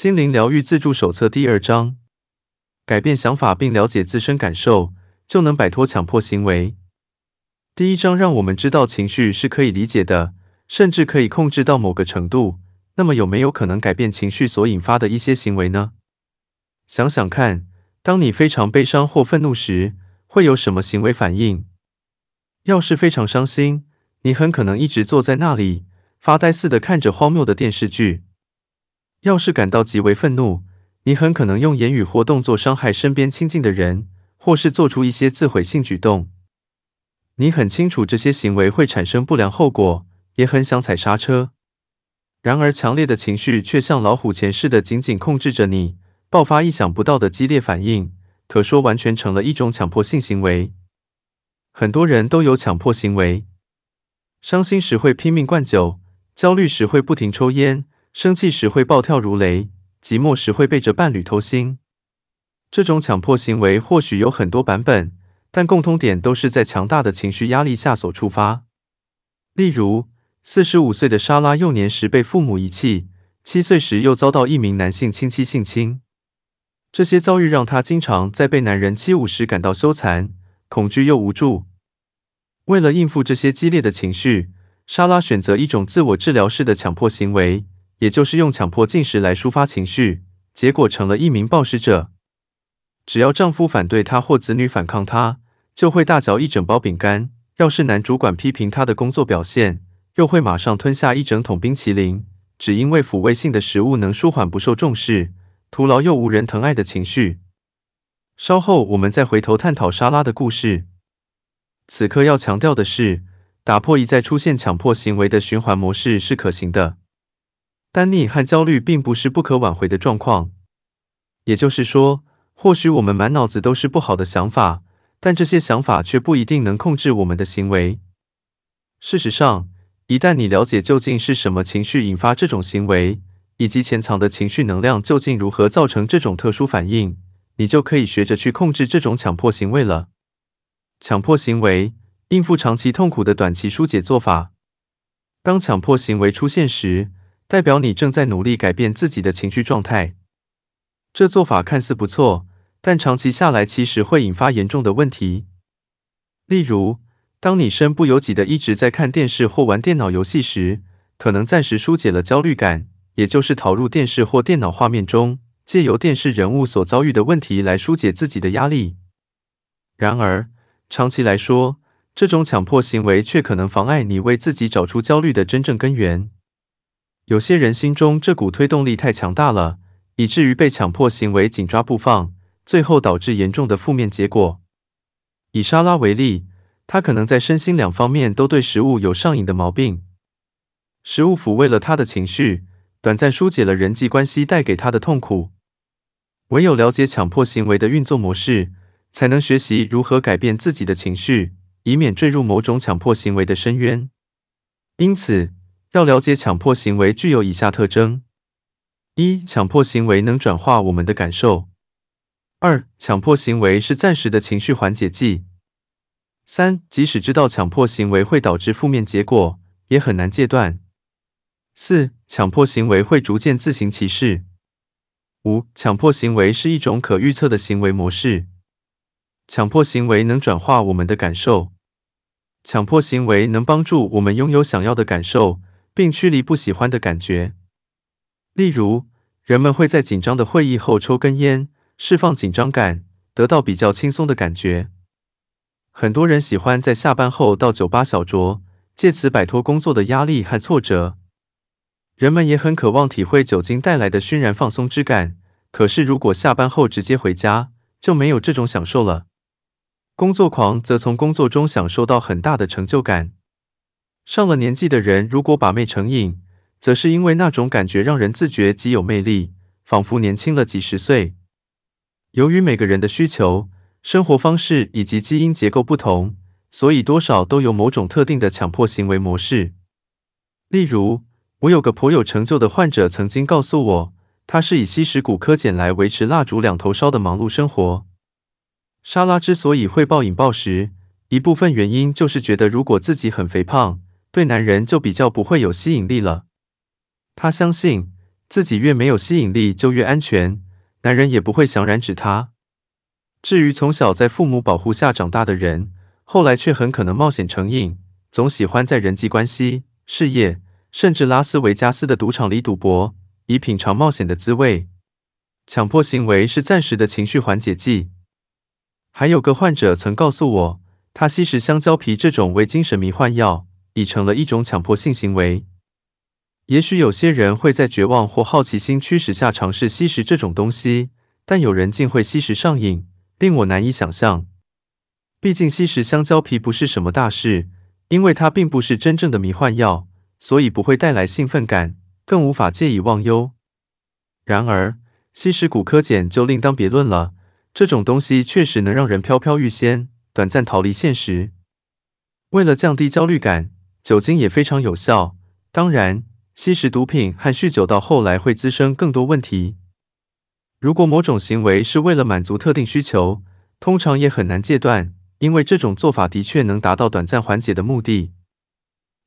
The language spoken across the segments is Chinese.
心灵疗愈自助手册第二章：改变想法并了解自身感受，就能摆脱强迫行为。第一章让我们知道情绪是可以理解的，甚至可以控制到某个程度。那么，有没有可能改变情绪所引发的一些行为呢？想想看，当你非常悲伤或愤怒时，会有什么行为反应？要是非常伤心，你很可能一直坐在那里，发呆似的看着荒谬的电视剧。要是感到极为愤怒，你很可能用言语或动作伤害身边亲近的人，或是做出一些自毁性举动。你很清楚这些行为会产生不良后果，也很想踩刹车。然而，强烈的情绪却像老虎钳似的紧紧控制着你，爆发意想不到的激烈反应，可说完全成了一种强迫性行为。很多人都有强迫行为：伤心时会拼命灌酒，焦虑时会不停抽烟。生气时会暴跳如雷，寂寞时会背着伴侣偷腥。这种强迫行为或许有很多版本，但共通点都是在强大的情绪压力下所触发。例如，四十五岁的莎拉幼年时被父母遗弃，七岁时又遭到一名男性亲戚性侵。这些遭遇让她经常在被男人欺侮时感到羞惭、恐惧又无助。为了应付这些激烈的情绪，莎拉选择一种自我治疗式的强迫行为。也就是用强迫进食来抒发情绪，结果成了一名暴食者。只要丈夫反对她或子女反抗她，就会大嚼一整包饼干；要是男主管批评她的工作表现，又会马上吞下一整桶冰淇淋，只因为抚慰性的食物能舒缓不受重视、徒劳又无人疼爱的情绪。稍后我们再回头探讨莎拉的故事。此刻要强调的是，打破一再出现强迫行为的循环模式是可行的。单逆和焦虑并不是不可挽回的状况，也就是说，或许我们满脑子都是不好的想法，但这些想法却不一定能控制我们的行为。事实上，一旦你了解究竟是什么情绪引发这种行为，以及潜藏的情绪能量究竟如何造成这种特殊反应，你就可以学着去控制这种强迫行为了。强迫行为，应付长期痛苦的短期纾解做法。当强迫行为出现时，代表你正在努力改变自己的情绪状态，这做法看似不错，但长期下来其实会引发严重的问题。例如，当你身不由己的一直在看电视或玩电脑游戏时，可能暂时纾解了焦虑感，也就是逃入电视或电脑画面中，借由电视人物所遭遇的问题来纾解自己的压力。然而，长期来说，这种强迫行为却可能妨碍你为自己找出焦虑的真正根源。有些人心中这股推动力太强大了，以至于被强迫行为紧抓不放，最后导致严重的负面结果。以莎拉为例，她可能在身心两方面都对食物有上瘾的毛病。食物抚慰了她的情绪，短暂纾解了人际关系带给她的痛苦。唯有了解强迫行为的运作模式，才能学习如何改变自己的情绪，以免坠入某种强迫行为的深渊。因此，要了解强迫行为具有以下特征：一、强迫行为能转化我们的感受；二、强迫行为是暂时的情绪缓解剂；三、即使知道强迫行为会导致负面结果，也很难戒断；四、强迫行为会逐渐自行其事；五、强迫行为是一种可预测的行为模式；强迫行为能转化我们的感受；强迫行为能帮助我们拥有想要的感受。并驱离不喜欢的感觉。例如，人们会在紧张的会议后抽根烟，释放紧张感，得到比较轻松的感觉。很多人喜欢在下班后到酒吧小酌，借此摆脱工作的压力和挫折。人们也很渴望体会酒精带来的熏然放松之感，可是如果下班后直接回家，就没有这种享受了。工作狂则从工作中享受到很大的成就感。上了年纪的人，如果把妹成瘾，则是因为那种感觉让人自觉极有魅力，仿佛年轻了几十岁。由于每个人的需求、生活方式以及基因结构不同，所以多少都有某种特定的强迫行为模式。例如，我有个颇有成就的患者曾经告诉我，他是以吸食骨科碱来维持蜡烛两头烧的忙碌生活。莎拉之所以会暴饮暴食，一部分原因就是觉得如果自己很肥胖，对男人就比较不会有吸引力了。他相信，自己越没有吸引力就越安全，男人也不会想染指她。至于从小在父母保护下长大的人，后来却很可能冒险成瘾，总喜欢在人际关系、事业，甚至拉斯维加斯的赌场里赌博，以品尝冒险的滋味。强迫行为是暂时的情绪缓解剂。还有个患者曾告诉我，他吸食香蕉皮这种为精神迷幻药，已成了一种强迫性行为。也许有些人会在绝望或好奇心驱使下尝试吸食这种东西，但有人竟会吸食上瘾，令我难以想象。毕竟吸食香蕉皮不是什么大事，因为它并不是真正的迷幻药，所以不会带来兴奋感，更无法借以忘忧。然而，吸食骨科碱就另当别论了。这种东西确实能让人飘飘欲仙，短暂逃离现实。为了降低焦虑感，酒精也非常有效。当然，吸食毒品和酗酒到后来会滋生更多问题。如果某种行为是为了满足特定需求，通常也很难戒断，因为这种做法的确能达到短暂缓解的目的。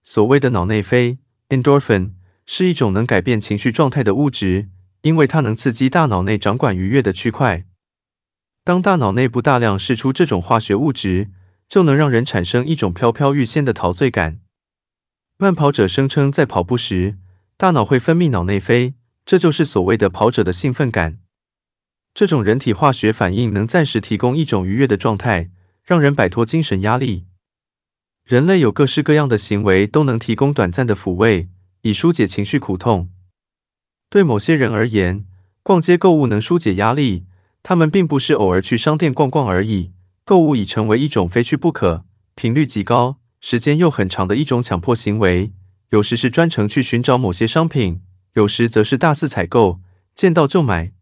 所谓的脑内啡 （endorphin） 是一种能改变情绪状态的物质。因为它能刺激大脑内掌管愉悦的区块，当大脑内部大量释出这种化学物质，就能让人产生一种飘飘欲仙的陶醉感。慢跑者声称，在跑步时，大脑会分泌脑内啡，这就是所谓的跑者的兴奋感。这种人体化学反应能暂时提供一种愉悦的状态，让人摆脱精神压力。人类有各式各样的行为都能提供短暂的抚慰，以纾解情绪苦痛。对某些人而言，逛街购物能纾解压力。他们并不是偶尔去商店逛逛而已，购物已成为一种非去不可、频率极高、时间又很长的一种强迫行为。有时是专程去寻找某些商品，有时则是大肆采购，见到就买。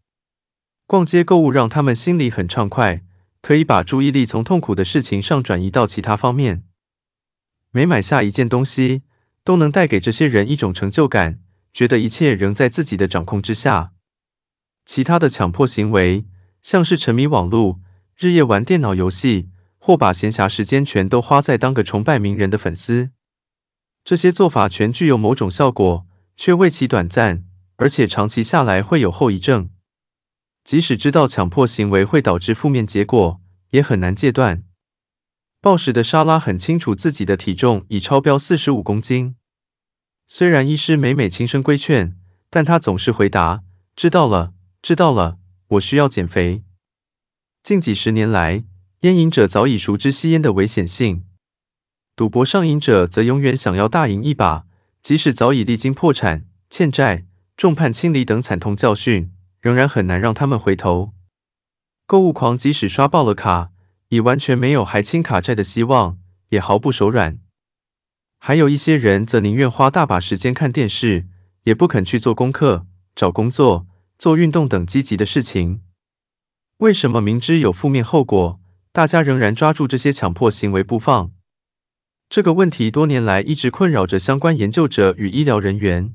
逛街购物让他们心里很畅快，可以把注意力从痛苦的事情上转移到其他方面。每买下一件东西，都能带给这些人一种成就感。觉得一切仍在自己的掌控之下。其他的强迫行为，像是沉迷网络、日夜玩电脑游戏，或把闲暇时间全都花在当个崇拜名人的粉丝。这些做法全具有某种效果，却为其短暂，而且长期下来会有后遗症。即使知道强迫行为会导致负面结果，也很难戒断。暴食的莎拉很清楚自己的体重已超标四十五公斤。虽然医师每每轻声规劝，但他总是回答：“知道了，知道了，我需要减肥。”近几十年来，烟瘾者早已熟知吸烟的危险性，赌博上瘾者则永远想要大赢一把，即使早已历经破产、欠债、众叛亲离等惨痛教训，仍然很难让他们回头。购物狂即使刷爆了卡，已完全没有还清卡债的希望，也毫不手软。还有一些人则宁愿花大把时间看电视，也不肯去做功课、找工作、做运动等积极的事情。为什么明知有负面后果，大家仍然抓住这些强迫行为不放？这个问题多年来一直困扰着相关研究者与医疗人员。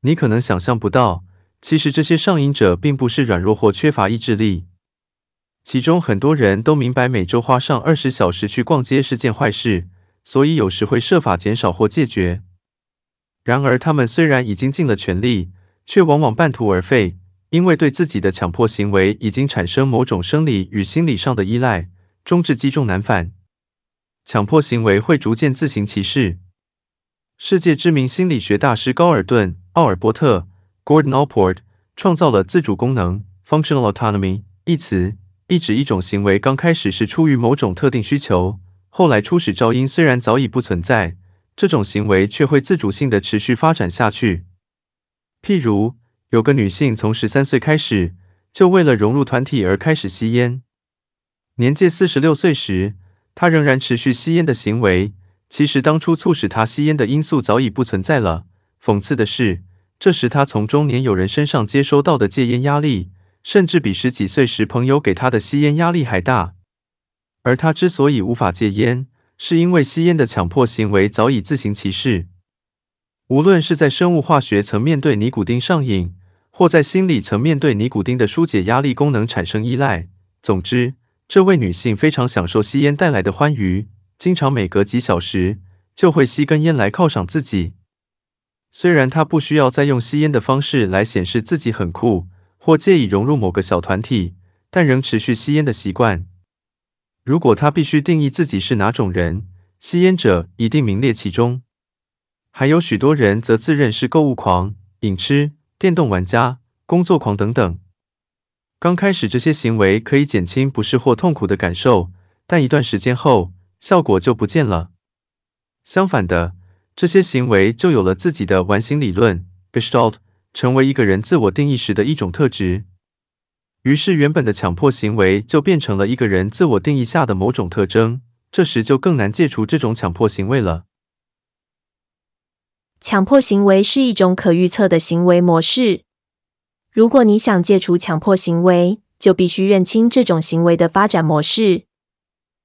你可能想象不到，其实这些上瘾者并不是软弱或缺乏意志力，其中很多人都明白每周花上二十小时去逛街是件坏事。所以有时会设法减少或戒绝。然而，他们虽然已经尽了全力，却往往半途而废，因为对自己的强迫行为已经产生某种生理与心理上的依赖，终至积重难返。强迫行为会逐渐自行其事。世界知名心理学大师高尔顿·奥尔波特 （Gordon Allport） 创造了自主功能 （functional autonomy） 一词，意指一种行为刚开始是出于某种特定需求。后来初始肇因虽然早已不存在，这种行为却会自主性的持续发展下去。譬如，有个女性从十三岁开始，就为了融入团体而开始吸烟。年届四十六岁时，她仍然持续吸烟的行为。其实当初促使她吸烟的因素早已不存在了。讽刺的是，这时她从中年友人身上接收到的戒烟压力，甚至比十几岁时朋友给她的吸烟压力还大。而他之所以无法戒烟，是因为吸烟的强迫行为早已自行其事。无论是在生物化学层面对尼古丁上瘾，或在心理层面对尼古丁的纾解压力功能产生依赖，总之，这位女性非常享受吸烟带来的欢愉，经常每隔几小时就会吸根烟来犒赏自己。虽然她不需要再用吸烟的方式来显示自己很酷，或介意融入某个小团体，但仍持续吸烟的习惯。如果他必须定义自己是哪种人，吸烟者一定名列其中。还有许多人则自认是购物狂、瘾痴、电动玩家、工作狂等等。刚开始，这些行为可以减轻不适或痛苦的感受，但一段时间后，效果就不见了。相反的，这些行为就有了自己的完形理论 （Gestalt），成为一个人自我定义时的一种特质。于是，原本的强迫行为就变成了一个人自我定义下的某种特征。这时就更难戒除这种强迫行为了。强迫行为是一种可预测的行为模式。如果你想戒除强迫行为，就必须认清这种行为的发展模式。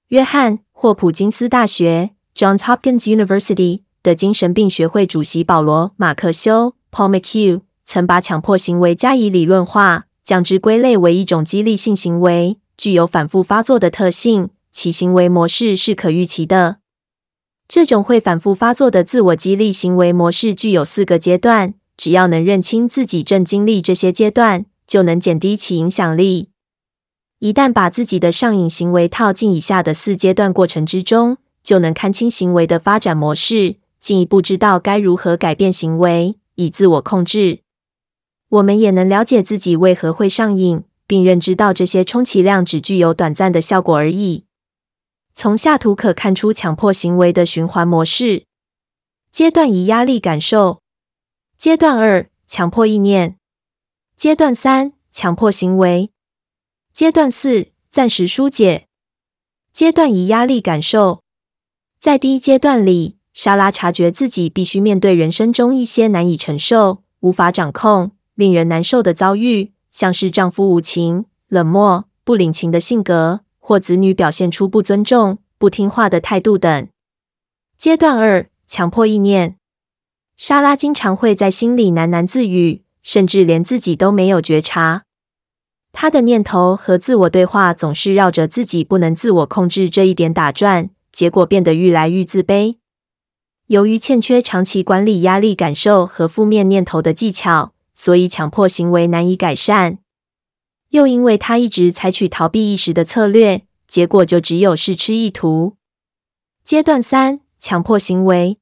约翰霍普金斯大学 （Johns Hopkins University） 的精神病学会主席保罗马克修 （Paul McHugh） 曾把强迫行为加以理论化，将之归类为一种激励性行为，具有反复发作的特性，其行为模式是可预期的。这种会反复发作的自我激励行为模式具有四个阶段，只要能认清自己正经历这些阶段，就能减低其影响力。一旦把自己的上瘾行为套进以下的四阶段过程之中，就能看清行为的发展模式，进一步知道该如何改变行为，以自我控制。我们也能了解自己为何会上瘾，并认知到这些充其量只具有短暂的效果而已。从下图可看出强迫行为的循环模式：阶段一，压力感受；阶段二，强迫意念；阶段三，强迫行为；阶段四，暂时纾解。阶段一，压力感受。在第一阶段里，莎拉察觉自己必须面对人生中一些难以承受、无法掌控、令人难受的遭遇，像是丈夫无情、冷漠、不领情的性格。或子女表现出不尊重、不听话的态度等。阶段二，强迫意念。莎拉经常会在心里喃喃自语，甚至连自己都没有觉察。她的念头和自我对话总是绕着自己不能自我控制这一点打转，结果变得愈来愈自卑。由于欠缺长期管理压力感受和负面念头的技巧，所以强迫行为难以改善。又因为他一直采取逃避意识的策略，结果就只有试吃意图。阶段三，强迫行为。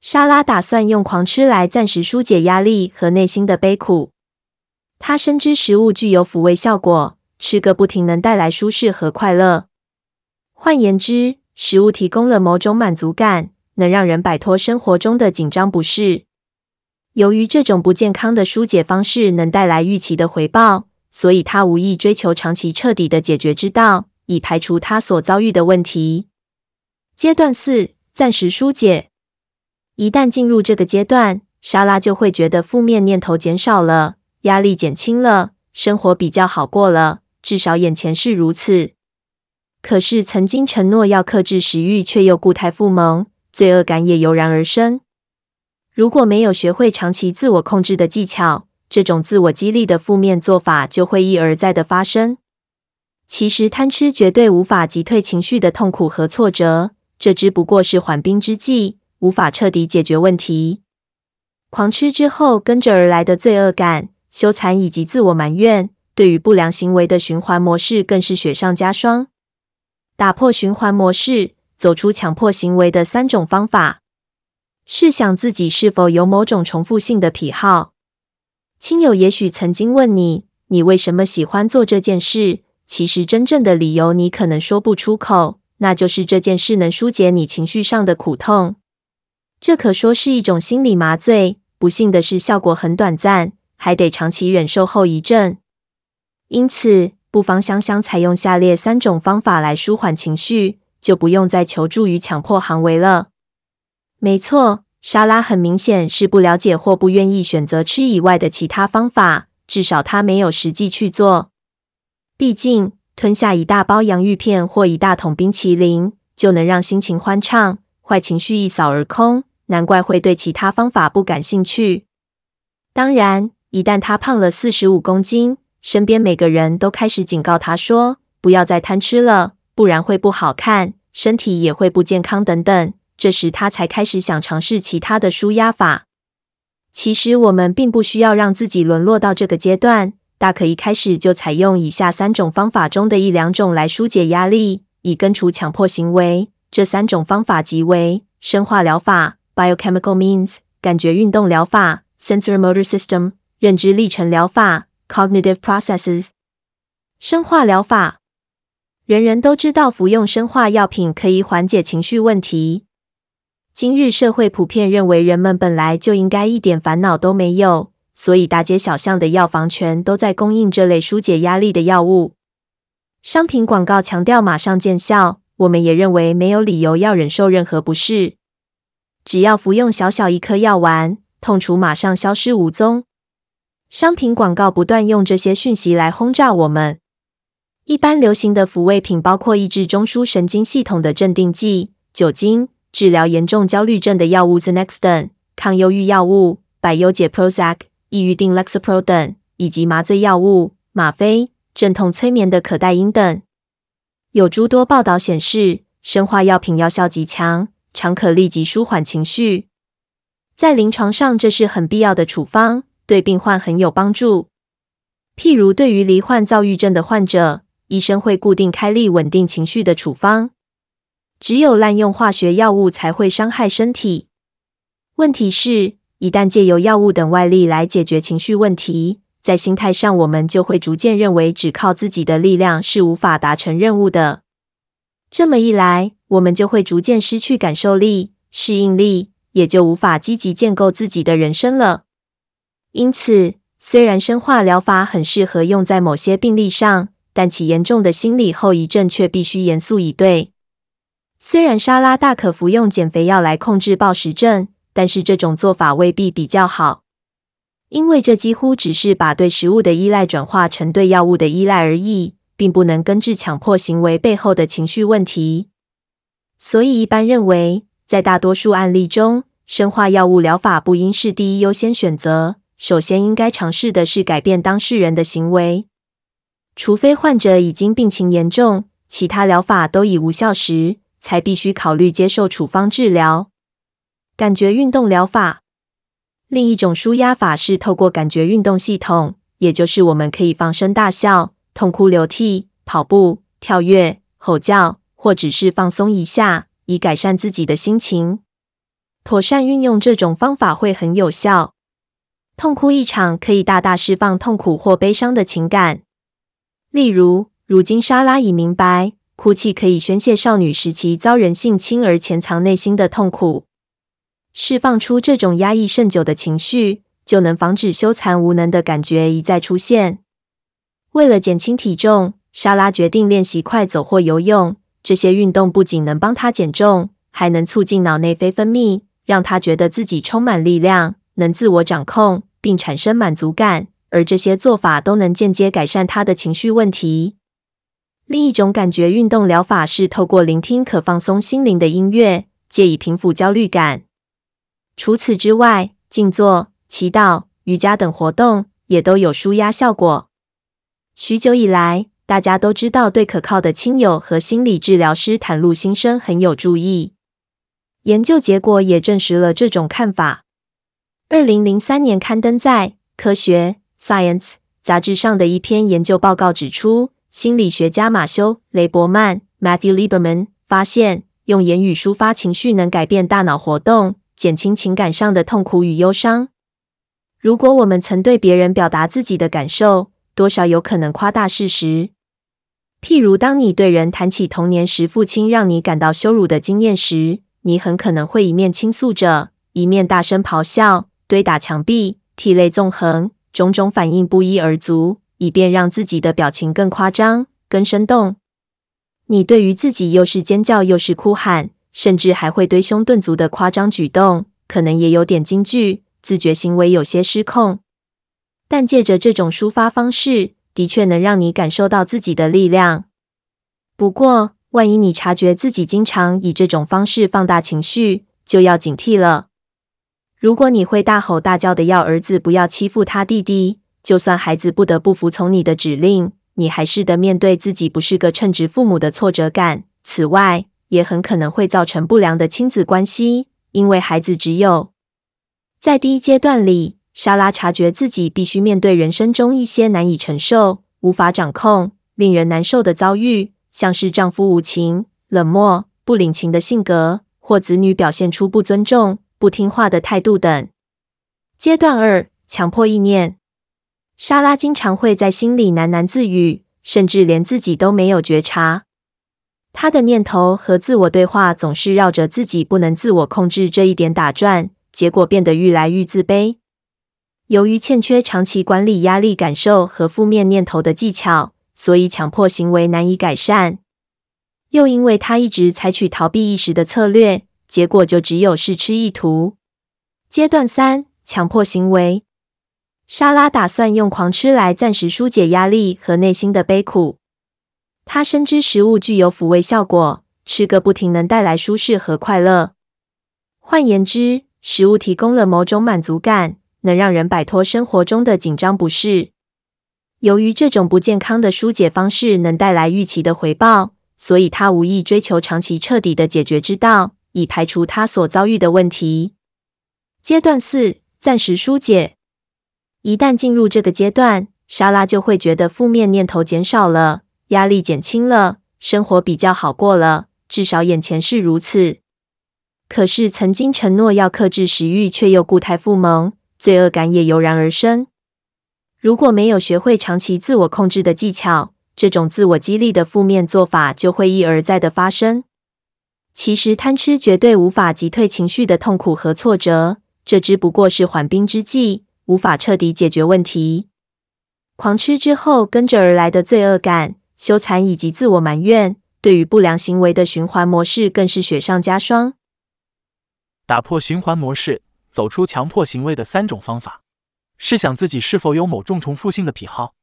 莎拉打算用狂吃来暂时纾解压力和内心的悲苦。她深知食物具有抚慰效果，吃个不停能带来舒适和快乐。换言之，食物提供了某种满足感，能让人摆脱生活中的紧张不适。由于这种不健康的纾解方式能带来预期的回报。所以，他无意追求长期彻底的解决之道，以排除他所遭遇的问题。阶段四，暂时疏解。一旦进入这个阶段，莎拉就会觉得负面念头减少了，压力减轻了，生活比较好过了，至少眼前是如此。可是，曾经承诺要克制食欲，却又故态复萌，罪恶感也油然而生。如果没有学会长期自我控制的技巧，这种自我激励的负面做法就会一而再的发生。其实贪吃绝对无法击退情绪的痛苦和挫折，这只不过是缓兵之计，无法彻底解决问题。狂吃之后跟着而来的罪恶感、羞惭以及自我埋怨，对于不良行为的循环模式更是雪上加霜。打破循环模式，走出强迫行为的三种方法：试想自己是否有某种重复性的癖好。亲友也许曾经问你：“你为什么喜欢做这件事？”其实真正的理由你可能说不出口，那就是这件事能纾解你情绪上的苦痛。这可说是一种心理麻醉。不幸的是，效果很短暂，还得长期忍受后遗症。因此，不妨想想采用下列三种方法来舒缓情绪，就不用再求助于强迫行为了。没错。莎拉很明显是不了解或不愿意选择吃以外的其他方法，至少她没有实际去做。毕竟，吞下一大包洋芋片或一大桶冰淇淋就能让心情欢畅，坏情绪一扫而空，难怪会对其他方法不感兴趣。当然，一旦她胖了四十五公斤，身边每个人都开始警告她说：“不要再贪吃了，不然会不好看，身体也会不健康等等。”这时，他才开始想尝试其他的舒压法。其实我们并不需要让自己沦落到这个阶段，大可一开始就采用以下三种方法中的一两种来纾解压力，以根除强迫行为。这三种方法即为生化疗法 （biochemical means）、感觉运动疗法 （Sensor Motor system）、认知历程疗法 （cognitive processes）。生化疗法，人人都知道服用生化药品可以缓解情绪问题。今日社会普遍认为，人们本来就应该一点烦恼都没有，所以大街小巷的药房全都在供应这类纾解压力的药物。商品广告强调马上见效。我们也认为没有理由要忍受任何不适，只要服用小小一颗药丸，痛楚马上消失无踪。商品广告不断用这些讯息来轰炸我们。一般流行的抚慰品包括抑制中枢神经系统的镇定剂、酒精、治疗严重焦虑症的药物 Xanax 等、抗忧郁药物百忧解 Prozac、抑郁定 Lexapro 等，以及麻醉药物吗啡、镇痛催眠的可待因等。有诸多报道显示，生化药品药效极强，常可立即舒缓情绪。在临床上，这是很必要的处方，对病患很有帮助。譬如，对于罹患躁郁症的患者，医生会固定开立稳定情绪的处方。只有滥用化学药物才会伤害身体。问题是，一旦借由药物等外力来解决情绪问题，在心态上，我们就会逐渐认为只靠自己的力量是无法达成任务的。这么一来，我们就会逐渐失去感受力、适应力，也就无法积极建构自己的人生了。因此，虽然生化疗法很适合用在某些病例上，但其严重的心理后遗症却必须严肃以对。虽然沙拉大可服用减肥药来控制暴食症，但是这种做法未必比较好。因为这几乎只是把对食物的依赖转化成对药物的依赖而已，并不能根治强迫行为背后的情绪问题。所以，一般认为，在大多数案例中，生化药物疗法不应是第一优先选择。首先，应该尝试的是改变当事人的行为。除非患者已经病情严重，其他疗法都已无效时，才必须考虑接受处方治疗。感觉运动疗法。另一种舒压法是透过感觉运动系统，也就是我们可以放声大笑、痛哭流涕、跑步、跳跃、吼叫，或只是放松一下，以改善自己的心情。妥善运用这种方法会很有效。痛哭一场可以大大释放痛苦或悲伤的情感。例如，如今莎拉已明白，哭泣可以宣泄少女时期遭人性侵而潜藏内心的痛苦。释放出这种压抑甚久的情绪，就能防止羞惭无能的感觉一再出现。为了减轻体重，莎拉决定练习快走或游泳。这些运动不仅能帮她减重，还能促进脑内啡分泌，让她觉得自己充满力量，能自我掌控，并产生满足感。而这些做法都能间接改善她的情绪问题。另一种感觉运动疗法是透过聆听可放松心灵的音乐，借以平复焦虑感。除此之外，静坐、祈祷、瑜伽等活动也都有舒压效果。许久以来，大家都知道对可靠的亲友和心理治疗师袒露心声很有助益。研究结果也证实了这种看法。二零零三年刊登在《科学 Science》杂志上的一篇研究报告指出，心理学家马修·雷伯曼 （Matthew Lieberman） 发现，用言语抒发情绪能改变大脑活动。减轻情感上的痛苦与忧伤。如果我们曾对别人表达自己的感受，多少有可能夸大事实。譬如，当你对人谈起童年时父亲让你感到羞辱的经验时，你很可能会一面倾诉着，一面大声咆哮、堆打墙壁、涕泪纵横，种种反应不一而足，以便让自己的表情更夸张、更生动。你对于自己又是尖叫又是哭喊。甚至还会堆胸顿足的夸张举动，可能也有点惊惧，自觉行为有些失控。但借着这种抒发方式，的确能让你感受到自己的力量。不过，万一你察觉自己经常以这种方式放大情绪，就要警惕了。如果你会大吼大叫的要儿子不要欺负他弟弟，就算孩子不得不服从你的指令，你还是得面对自己不是个称职父母的挫折感。此外，也很可能会造成不良的亲子关系，因为孩子只有在第一阶段里，莎拉察觉自己必须面对人生中一些难以承受、无法掌控、令人难受的遭遇，像是丈夫无情、冷漠、不领情的性格，或子女表现出不尊重、不听话的态度等。阶段二：强迫意念。莎拉经常会在心里喃喃自语，甚至连自己都没有觉察。她的念头和自我对话总是绕着自己不能自我控制这一点打转，结果变得愈来愈自卑。由于欠缺长期管理压力感受和负面念头的技巧，所以强迫行为难以改善。又因为她一直采取逃避意识的策略，结果就只有试吃意图。阶段三：强迫行为。莎拉打算用狂吃来暂时纾解压力和内心的悲苦。她深知食物具有抚慰效果，吃个不停能带来舒适和快乐。换言之，食物提供了某种满足感，能让人摆脱生活中的紧张不适。由于这种不健康的纾解方式能带来预期的回报，所以她无意追求长期彻底的解决之道，以排除她所遭遇的问题。阶段四：暂时纾解。一旦进入这个阶段，莎拉就会觉得负面念头减少了，压力减轻了，生活比较好过了，至少眼前是如此。可是，曾经承诺要克制食欲，却又故态复萌，罪恶感也油然而生。如果没有学会长期自我控制的技巧，这种自我激励的负面做法就会一而再的发生。其实，贪吃绝对无法击退情绪的痛苦和挫折，这只不过是缓兵之计。无法彻底解决问题，狂吃之后跟着而来的罪恶感、羞惭以及自我埋怨，对于不良行为的循环模式更是雪上加霜。打破循环模式，走出强迫行为的三种方法。试想自己是否有某种重复性的癖好？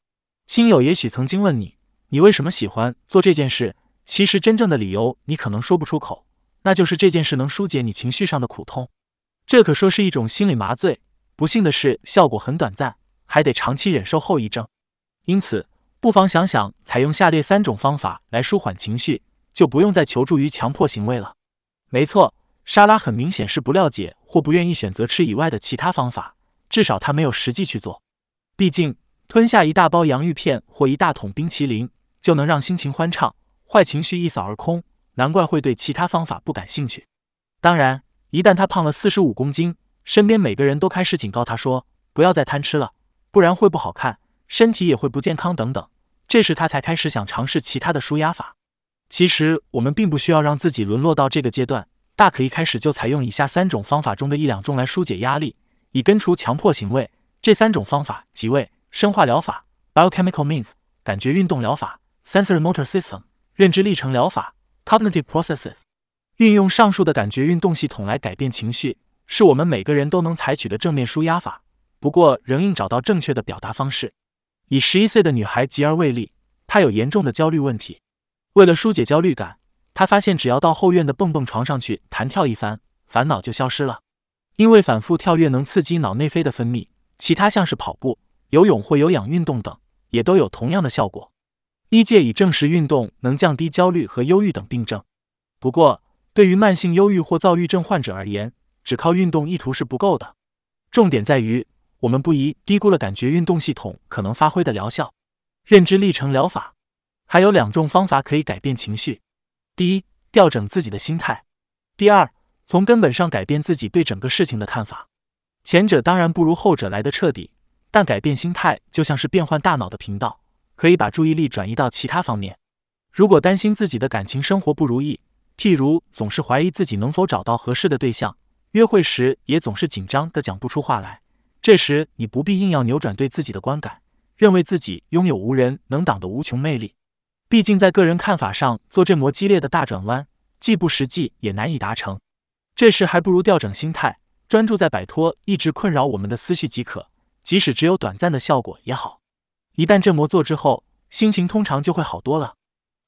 亲友也许曾经问你，你为什么喜欢做这件事？其实真正的理由你可能说不出口，那就是这件事能纾解你情绪上的苦痛。这可说是一种心理麻醉。不幸的是，效果很短暂，还得长期忍受后遗症。因此，不妨想想采用下列三种方法来舒缓情绪，就不用再求助于强迫行为了。没错，莎拉很明显是不了解或不愿意选择吃以外的其他方法，至少她没有实际去做。毕竟，吞下一大包洋芋片或一大桶冰淇淋就能让心情欢畅，坏情绪一扫而空，难怪会对其他方法不感兴趣。当然，一旦她胖了四十五公斤，身边每个人都开始警告他说：“不要再贪吃了，不然会不好看，身体也会不健康等等。”这时他才开始想尝试其他的舒压法。其实我们并不需要让自己沦落到这个阶段，大可一开始就采用以下三种方法中的一两种来纾解压力，以根除强迫行为。这三种方法即为生化疗法 （biochemical means）、感觉运动疗法 （sensory motor system）、认知历程疗法 （cognitive processes）。运用上述的感觉运动系统来改变情绪。是我们每个人都能采取的正面舒压法，不过仍应找到正确的表达方式。以十一岁的女孩吉儿为例，她有严重的焦虑问题。为了纾解焦虑感，她发现只要到后院的蹦蹦床上去弹跳一番，烦恼就消失了。因为反复跳跃能刺激脑内啡的分泌，其他像是跑步、游泳或有氧运动等，也都有同样的效果。医界已证实运动能降低焦虑和忧郁等病症。不过，对于慢性忧郁或躁郁症患者而言，只靠运动意图是不够的，重点在于我们不宜低估了感觉运动系统可能发挥的疗效。认知历程疗法还有两种方法可以改变情绪：第一，调整自己的心态；第二，从根本上改变自己对整个事情的看法。前者当然不如后者来得彻底，但改变心态就像是变换大脑的频道，可以把注意力转移到其他方面。如果担心自己的感情生活不如意，譬如总是怀疑自己能否找到合适的对象。约会时也总是紧张的讲不出话来，这时你不必硬要扭转对自己的观感，认为自己拥有无人能挡的无穷魅力。毕竟在个人看法上做这么激烈的大转弯，既不实际也难以达成。这时还不如调整心态，专注在摆脱一直困扰我们的思绪即可，即使只有短暂的效果也好。一旦这么做之后，心情通常就会好多了。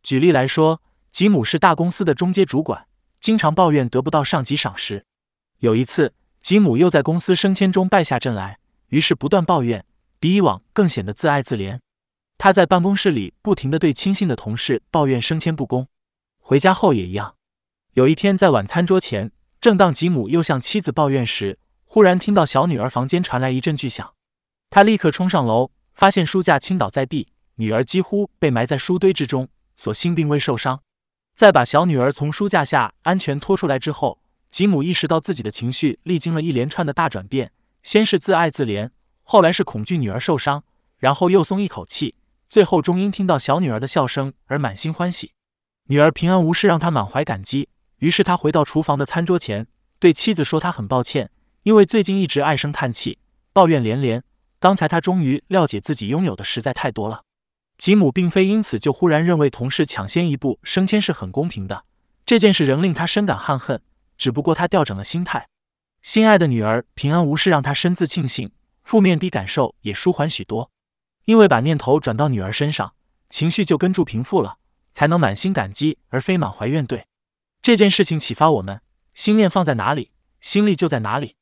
举例来说，吉姆是大公司的中阶主管，经常抱怨得不到上级赏识。有一次，吉姆又在公司升迁中败下阵来，于是不断抱怨，比以往更显得自爱自怜。他在办公室里不停地对亲信的同事抱怨升迁不公，回家后也一样。有一天在晚餐桌前，正当吉姆又向妻子抱怨时，忽然听到小女儿房间传来一阵巨响，他立刻冲上楼，发现书架倾倒在地，女儿几乎被埋在书堆之中，所幸并未受伤。在把小女儿从书架下安全拖出来之后，吉姆意识到自己的情绪历经了一连串的大转变，先是自爱自怜，后来是恐惧女儿受伤，然后又松一口气，最后终因听到小女儿的笑声而满心欢喜。女儿平安无事，让他满怀感激。于是他回到厨房的餐桌前，对妻子说：“他很抱歉。”因为最近一直唉声叹气，抱怨连连。刚才他终于了解自己拥有的实在太多了。吉姆并非因此就忽然认为同事抢先一步升迁是很公平的，这件事仍令他深感憾恨。只不过他调整了心态，心爱的女儿平安无事让他深自庆幸，负面的感受也舒缓许多。因为把念头转到女儿身上，情绪就跟住平复了，才能满心感激而非满怀怨怼。这件事情启发我们：心念放在哪里，心力就在哪里。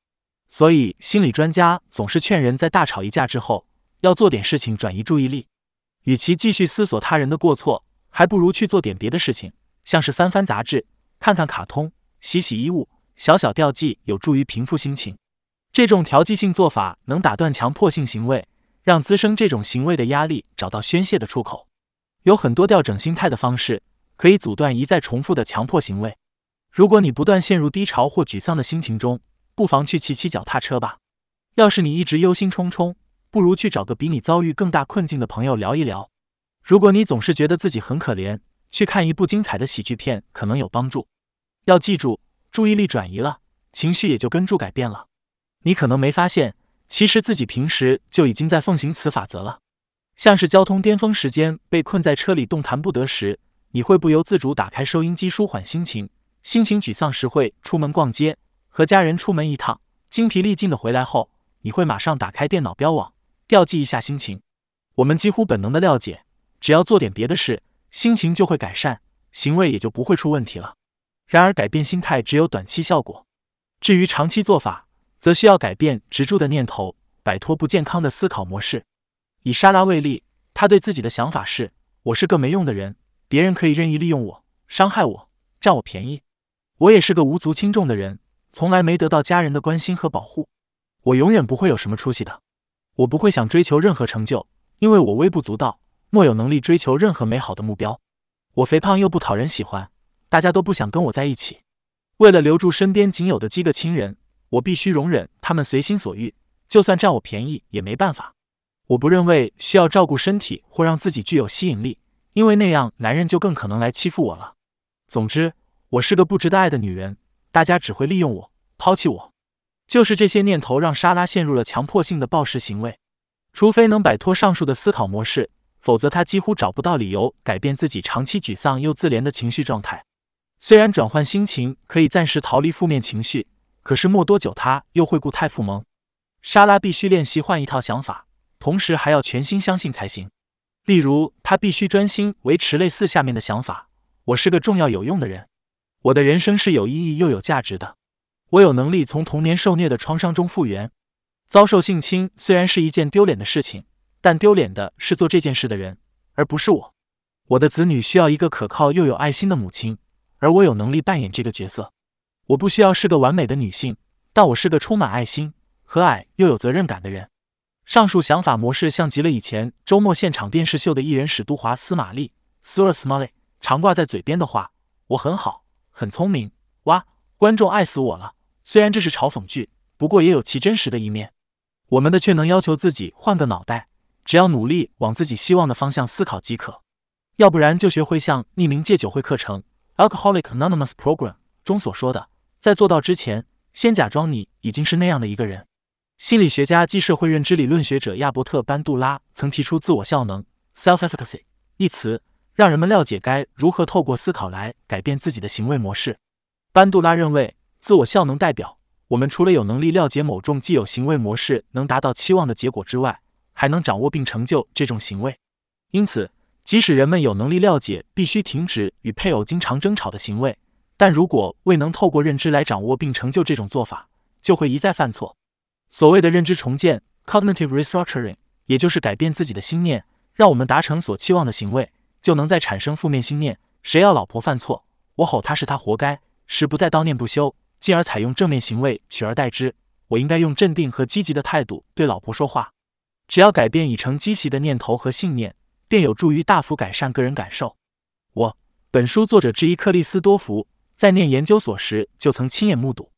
所以，心理专家总是劝人在大吵一架之后，要做点事情转移注意力。与其继续思索他人的过错，还不如去做点别的事情，像是翻翻杂志、看看卡通、洗洗衣物，小小调剂有助于平复心情。这种调剂性做法能打断强迫性行为，让滋生这种行为的压力找到宣泄的出口。有很多调整心态的方式，可以阻断一再重复的强迫行为。如果你不断陷入低潮或沮丧的心情中，不妨去骑骑脚踏车吧。要是你一直忧心忡忡，不如去找个比你遭遇更大困境的朋友聊一聊。如果你总是觉得自己很可怜，去看一部精彩的喜剧片可能有帮助。要记住，注意力转移了，情绪也就跟住改变了。你可能没发现，其实自己平时就已经在奉行此法则了。像是交通巅峰时间被困在车里动弹不得时，你会不由自主打开收音机舒缓心情；心情沮丧时会出门逛街。和家人出门一趟，精疲力尽的回来后，你会马上打开电脑标网，调剂一下心情。我们几乎本能的了解，只要做点别的事，心情就会改善，行为也就不会出问题了。然而，改变心态只有短期效果，至于长期做法，则需要改变执着的念头，摆脱不健康的思考模式。以莎拉为例，她对自己的想法是：我是个没用的人，别人可以任意利用我、伤害我、占我便宜。我也是个无足轻重的人。从来没得到家人的关心和保护，我永远不会有什么出息的。我不会想追求任何成就，因为我微不足道，莫有能力追求任何美好的目标。我肥胖又不讨人喜欢，大家都不想跟我在一起。为了留住身边仅有的几个亲人，我必须容忍他们随心所欲，就算占我便宜也没办法。我不认为需要照顾身体或让自己具有吸引力，因为那样男人就更可能来欺负我了。总之，我是个不值得爱的女人。大家只会利用我，抛弃我，就是这些念头让莎拉陷入了强迫性的暴食行为。除非能摆脱上述的思考模式，否则她几乎找不到理由改变自己长期沮丧又自怜的情绪状态。虽然转换心情可以暂时逃离负面情绪，可是没多久他又会故态复萌。莎拉必须练习换一套想法，同时还要全心相信才行。例如，她必须专心维持类似下面的想法：我是个重要有用的人。我的人生是有意义又有价值的。我有能力从童年受虐的创伤中复原。遭受性侵虽然是一件丢脸的事情，但丢脸的是做这件事的人，而不是我。我的子女需要一个可靠又有爱心的母亲，而我有能力扮演这个角色。我不需要是个完美的女性，但我是个充满爱心、和蔼又有责任感的人。上述想法模式像极了以前周末现场电视秀的艺人史都华斯玛丽 （Stuart Smalley） 常挂在嘴边的话：“我很好。”很聪明哇！观众爱死我了。虽然这是嘲讽剧，不过也有其真实的一面。我们的却能要求自己换个脑袋，只要努力往自己希望的方向思考即可。要不然就学会像匿名戒酒会课程 （Alcoholic Anonymous Program） 中所说的，在做到之前，先假装你已经是那样的一个人。心理学家及社会认知理论学者亚伯特·班杜拉曾提出“自我效能 （self-efficacy）” 一词。让人们了解该如何透过思考来改变自己的行为模式。班杜拉认为，自我效能代表我们除了有能力了解某种既有行为模式能达到期望的结果之外，还能掌握并成就这种行为。因此，即使人们有能力了解必须停止与配偶经常争吵的行为，但如果未能透过认知来掌握并成就这种做法，就会一再犯错。所谓的认知重建 （cognitive restructuring） 也就是改变自己的心念，让我们达成所期望的行为。就能再产生负面心念。谁要老婆犯错，我吼他是他活该，时不再叨念不休，进而采用正面行为取而代之。我应该用镇定和积极的态度对老婆说话。只要改变已成积习的念头和信念，便有助于大幅改善个人感受。我，本书作者之一克里斯多福，在念研究所时就曾亲眼目睹。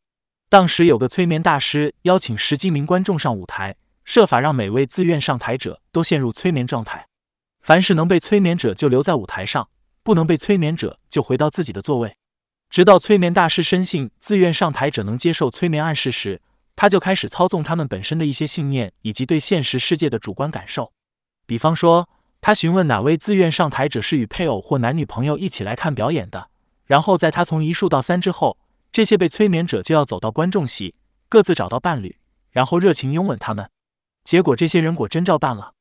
当时有个催眠大师邀请十几名观众上舞台，设法让每位自愿上台者都陷入催眠状态。凡是能被催眠者就留在舞台上，不能被催眠者就回到自己的座位。直到催眠大师深信自愿上台者能接受催眠暗示时，他就开始操纵他们本身的一些信念以及对现实世界的主观感受。比方说，他询问哪位自愿上台者是与配偶或男女朋友一起来看表演的，然后在他从一数到三之后。这些被催眠者就要走到观众席，各自找到伴侣，然后热情拥吻他们。结果这些人果真照办了。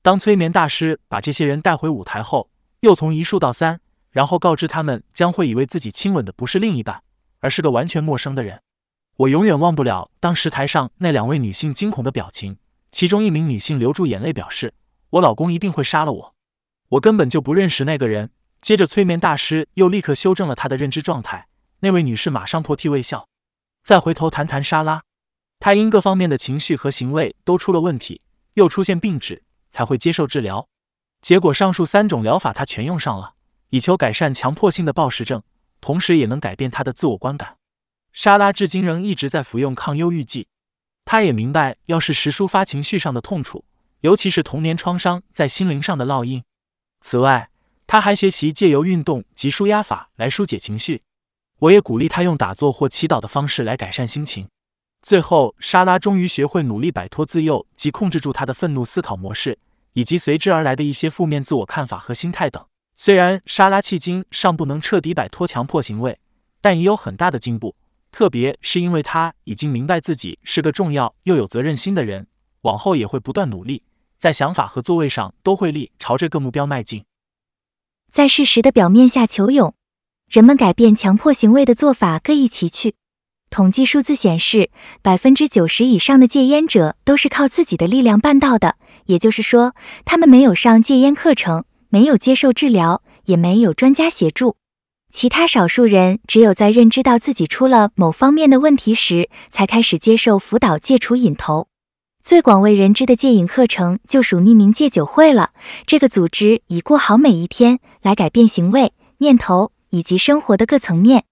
当催眠大师把这些人带回舞台后，又从一数到三，然后告知他们将会以为自己亲吻的不是另一半，而是个完全陌生的人。我永远忘不了当时台上那两位女性惊恐的表情，其中一名女性流住眼泪表示：“我老公一定会杀了我，我根本就不认识那个人。”接着催眠大师又立刻修正了他的认知状态。那位女士马上破涕为笑。再回头谈谈莎拉，她因各方面的情绪和行为都出了问题，又出现病史，才会接受治疗。结果上述三种疗法她全用上了，以求改善强迫性的暴食症，同时也能改变她的自我观感。莎拉至今仍一直在服用抗忧郁剂。她也明白，要适时抒发情绪上的痛楚，尤其是童年创伤在心灵上的烙印。此外，他还学习借由运动及舒压法来疏解情绪。我也鼓励他用打坐或祈祷的方式来改善心情。最后，莎拉终于学会努力摆脱自幼及控制住他的愤怒思考模式，以及随之而来的一些负面自我看法和心态等。虽然莎拉迄今尚不能彻底摆脱强迫行为，但已有很大的进步。特别是因为他已经明白自己是个重要又有责任心的人，往后也会不断努力，在想法和座位上都会立朝这个目标迈进。在事实的表面下求勇。人们改变强迫行为的做法各异其趣。统计数字显示，百分之九十以上的戒烟者都是靠自己的力量办到的，也就是说，他们没有上戒烟课程，没有接受治疗，也没有专家协助。其他少数人只有在认知到自己出了某方面的问题时，才开始接受辅导戒除瘾头。最广为人知的戒瘾课程就属匿名戒酒会了。这个组织以过好每一天来改变行为、念头。以及生活的各层面，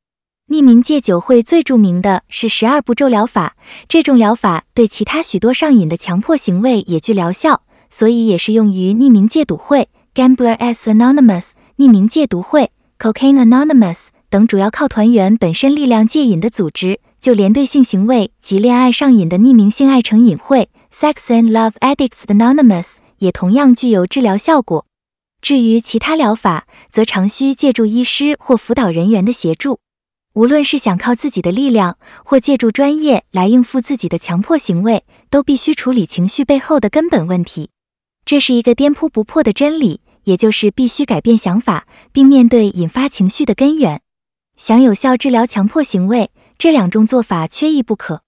匿名戒酒会最著名的是十二步骤疗法。这种疗法对其他许多上瘾的强迫行为也具疗效，所以也适用于匿名戒赌会 （Gamblers Anonymous）、匿名戒毒会 （Cocaine Anonymous） 等主要靠团员本身力量戒瘾的组织。就连对性行为及恋爱上瘾的匿名性爱成瘾会 （Sex and Love Addicts Anonymous） 也同样具有治疗效果。至于其他疗法，则常需借助医师或辅导人员的协助。无论是想靠自己的力量，或借助专业来应付自己的强迫行为，都必须处理情绪背后的根本问题。这是一个颠扑不破的真理，也就是必须改变想法，并面对引发情绪的根源。想有效治疗强迫行为，这两种做法缺一不可。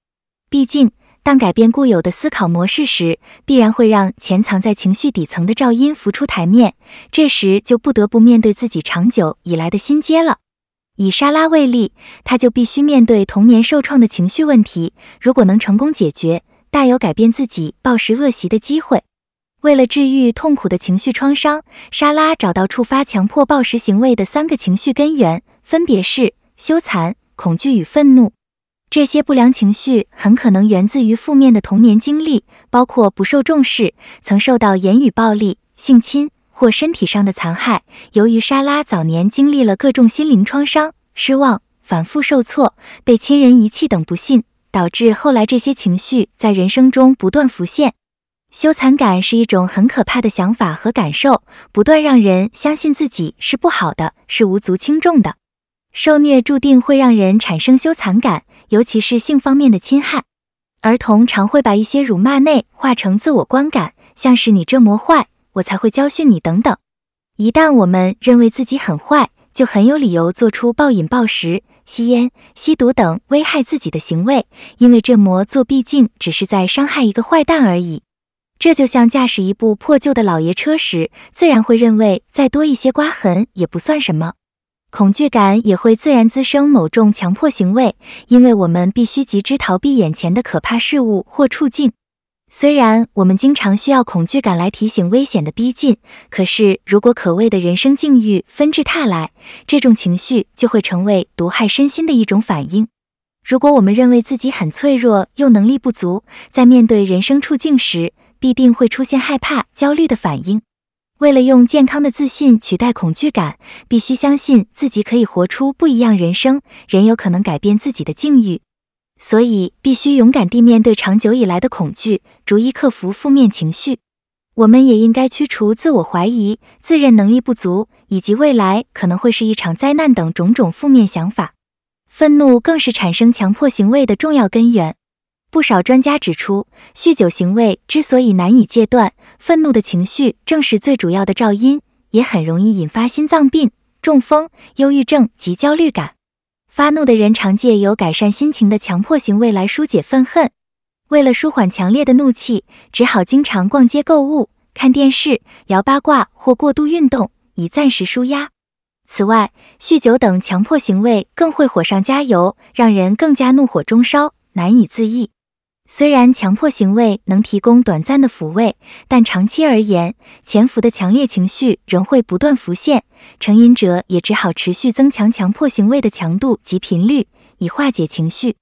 毕竟，当改变固有的思考模式时，必然会让潜藏在情绪底层的噪音浮出台面，这时就不得不面对自己长久以来的心结了。以莎拉为例，她就必须面对童年受创的情绪问题，如果能成功解决，大有改变自己暴食恶习的机会。为了治愈痛苦的情绪创伤，莎拉找到触发强迫暴食行为的三个情绪根源，分别是羞惭、恐惧与愤怒。这些不良情绪很可能源自于负面的童年经历，包括不受重视、曾受到言语暴力、性侵或身体上的残害。由于莎拉早年经历了各种心灵创伤、失望、反复受挫、被亲人遗弃等不幸，导致后来这些情绪在人生中不断浮现。羞惭感是一种很可怕的想法和感受，不断让人相信自己是不好的，是无足轻重的。受虐注定会让人产生羞惭感，尤其是性方面的侵害。儿童常会把一些辱骂内化成自我观感，像是你这么坏，我才会教训你等等。一旦我们认为自己很坏，就很有理由做出暴饮暴食、吸烟、吸毒等危害自己的行为，因为这么做毕竟只是在伤害一个坏蛋而已。这就像驾驶一部破旧的老爷车时，自然会认为再多一些刮痕也不算什么。恐惧感也会自然滋生某种强迫行为，因为我们必须急之逃避眼前的可怕事物或处境。虽然我们经常需要恐惧感来提醒危险的逼近，可是如果可畏的人生境遇纷至沓来，这种情绪就会成为毒害身心的一种反应。如果我们认为自己很脆弱又能力不足，在面对人生处境时，必定会出现害怕、焦虑的反应。为了用健康的自信取代恐惧感，必须相信自己可以活出不一样人生，人有可能改变自己的境遇。所以，必须勇敢地面对长久以来的恐惧，逐一克服负面情绪。我们也应该驱除自我怀疑、自认能力不足以及未来可能会是一场灾难等种种负面想法。愤怒更是产生强迫行为的重要根源。不少专家指出，酗酒行为之所以难以戒断，愤怒的情绪正是最主要的肇因，也很容易引发心脏病、中风、忧郁症及焦虑感。发怒的人常借由改善心情的强迫行为来疏解愤恨。为了舒缓强烈的怒气，只好经常逛街购物、看电视、聊八卦或过度运动，以暂时舒压。此外，酗酒等强迫行为更会火上加油，让人更加怒火中烧，难以自抑。虽然强迫行为能提供短暂的抚慰，但长期而言，潜伏的强烈情绪仍会不断浮现，成瘾者也只好持续增强强迫行为的强度及频率，以化解情绪。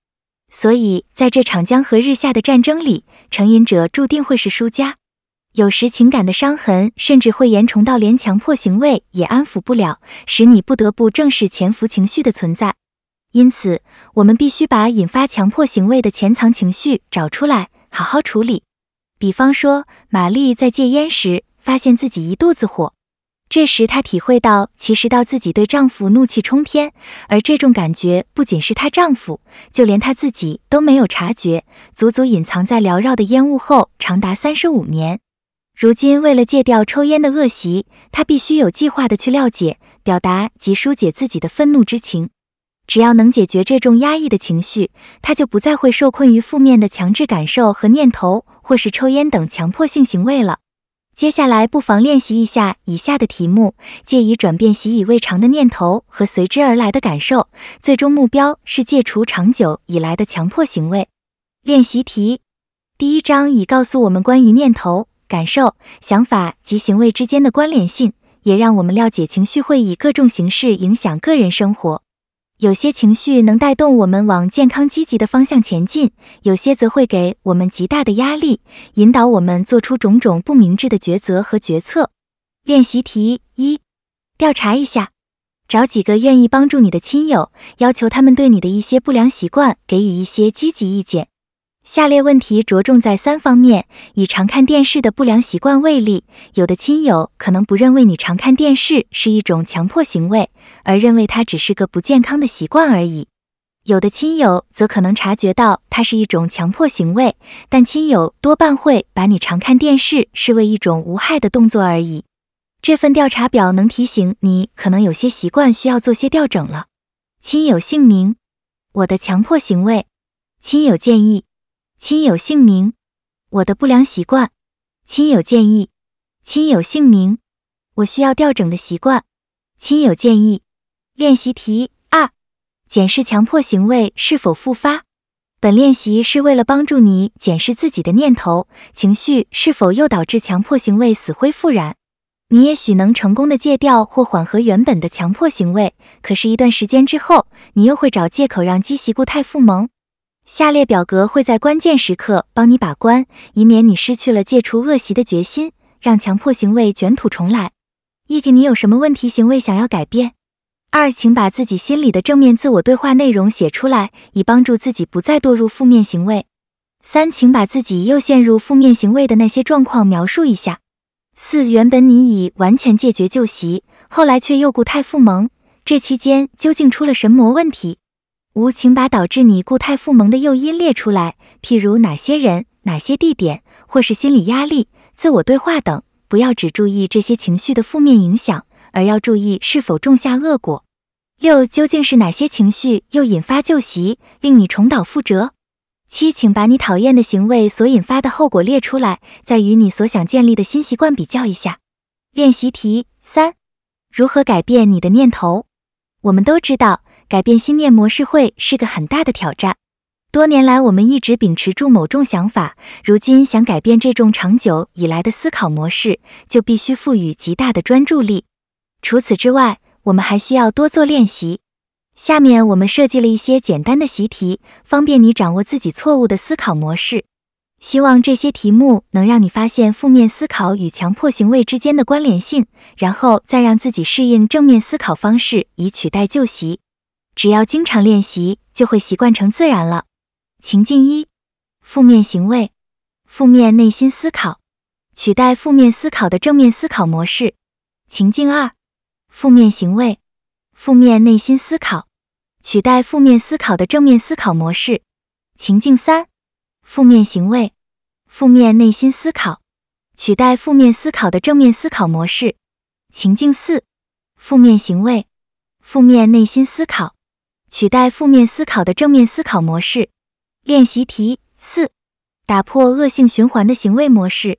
所以，在这场江河日下的战争里，成瘾者注定会是输家。有时，情感的伤痕甚至会严重到连强迫行为也安抚不了，使你不得不正视潜伏情绪的存在。因此，我们必须把引发强迫行为的潜藏情绪找出来，好好处理。比方说，玛丽在戒烟时，发现自己一肚子火，这时她体会到，其实到自己对丈夫怒气冲天，而这种感觉不仅是她丈夫，就连她自己都没有察觉，足足隐藏在缭绕的烟雾后长达三十五年。如今，为了戒掉抽烟的恶习，她必须有计划地去了解、表达及疏解自己的愤怒之情。只要能解决这种压抑的情绪，他就不再会受困于负面的强制感受和念头，或是抽烟等强迫性行为了。接下来，不妨练习一下以下的题目，借以转变习以为常的念头和随之而来的感受，最终目标是戒除长久以来的强迫行为。练习题：第一章已告诉我们关于念头、感受、想法及行为之间的关联性，也让我们了解情绪会以各种形式影响个人生活。有些情绪能带动我们往健康积极的方向前进，有些则会给我们极大的压力，引导我们做出种种不明智的抉择和决策。练习题一：调查一下，找几个愿意帮助你的亲友，要求他们对你的一些不良习惯给予一些积极意见。下列问题着重在三方面，以常看电视的不良习惯为例，有的亲友可能不认为你常看电视是一种强迫行为，而认为它只是个不健康的习惯而已；有的亲友则可能察觉到它是一种强迫行为，但亲友多半会把你常看电视视为一种无害的动作而已。这份调查表能提醒你，可能有些习惯需要做些调整了。亲友姓名：我的强迫行为。亲友建议。亲友姓名，我的不良习惯。亲友建议，亲友姓名，我需要调整的习惯。亲友建议。练习题二：检视强迫行为是否复发。本练习是为了帮助你检视自己的念头、情绪是否又导致强迫行为死灰复燃。你也许能成功的戒掉或缓和原本的强迫行为，可是，一段时间之后，你又会找借口让积习固态复萌。下列表格会在关键时刻帮你把关，以免你失去了戒除恶习的决心，让强迫行为卷土重来。一给你有什么问题行为想要改变？二，请把自己心里的正面自我对话内容写出来，以帮助自己不再堕入负面行为。三，请把自己又陷入负面行为的那些状况描述一下。四，原本你已完全戒绝旧习，后来却又故态复萌，这期间究竟出了什么问题？五，请把导致你固态复萌的诱因列出来，譬如哪些人、哪些地点，或是心理压力、自我对话等。不要只注意这些情绪的负面影响，而要注意是否种下恶果。六，究竟是哪些情绪又引发旧习，令你重蹈覆辙？七，请把你讨厌的行为所引发的后果列出来，再与你所想建立的新习惯比较一下。练习题三：如何改变你的念头？我们都知道，改变心念模式会是个很大的挑战。多年来，我们一直秉持住某种想法，如今想改变这种长久以来的思考模式，就必须赋予极大的专注力。除此之外，我们还需要多做练习。下面我们设计了一些简单的习题，方便你掌握自己错误的思考模式。希望这些题目能让你发现负面思考与强迫行为之间的关联性，然后再让自己适应正面思考方式，以取代旧习。只要经常练习，就会习惯成自然了。情境一：负面行为，负面内心思考，取代负面思考的正面思考模式。情境二：负面行为，负面内心思考，取代负面思考的正面思考模式。情境三：负面行为，负面内心思考，取代负面思考的正面思考模式。情境四：负面行为，负面内心思考，取代负面思考的正面思考模式。练习题四：打破恶性循环的行为模式。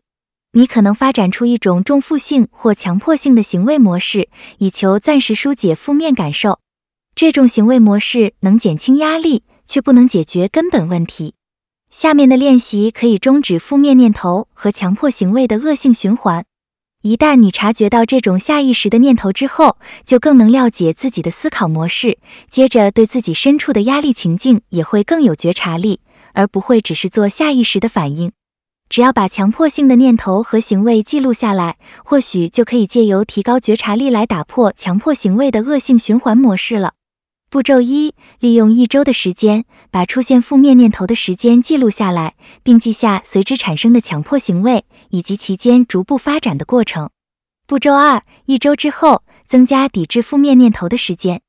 你可能发展出一种重复性或强迫性的行为模式，以求暂时纾解负面感受。这种行为模式能减轻压力，却不能解决根本问题。下面的练习可以终止负面念头和强迫行为的恶性循环。一旦你察觉到这种下意识的念头之后，就更能了解自己的思考模式，接着对自己身处的压力情境也会更有觉察力，而不会只是做下意识的反应。只要把强迫性的念头和行为记录下来，或许就可以借由提高觉察力来打破强迫行为的恶性循环模式了。步骤一：利用一周的时间，把出现负面念头的时间记录下来，并记下随之产生的强迫行为以及其间逐步发展的过程。步骤二：一周之后，增加抵制负面念头的时间。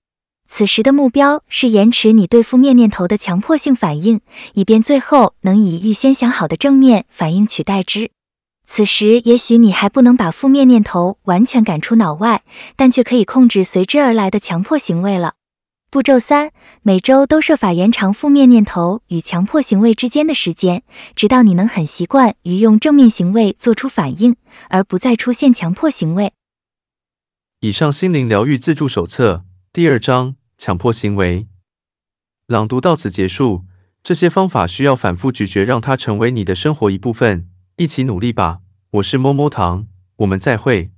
此时的目标是延迟你对负面念头的强迫性反应，以便最后能以预先想好的正面反应取代之。此时，也许你还不能把负面念头完全赶出脑外，但却可以控制随之而来的强迫行为了。步骤三：每周都设法延长负面念头与强迫行为之间的时间，直到你能很习惯于用正面行为做出反应，而不再出现强迫行为。以上心灵疗愈自助手册第二章：强迫行为。朗读到此结束。这些方法需要反复咀嚼，让它成为你的生活一部分。一起努力吧！我是摸摸糖，我们再会。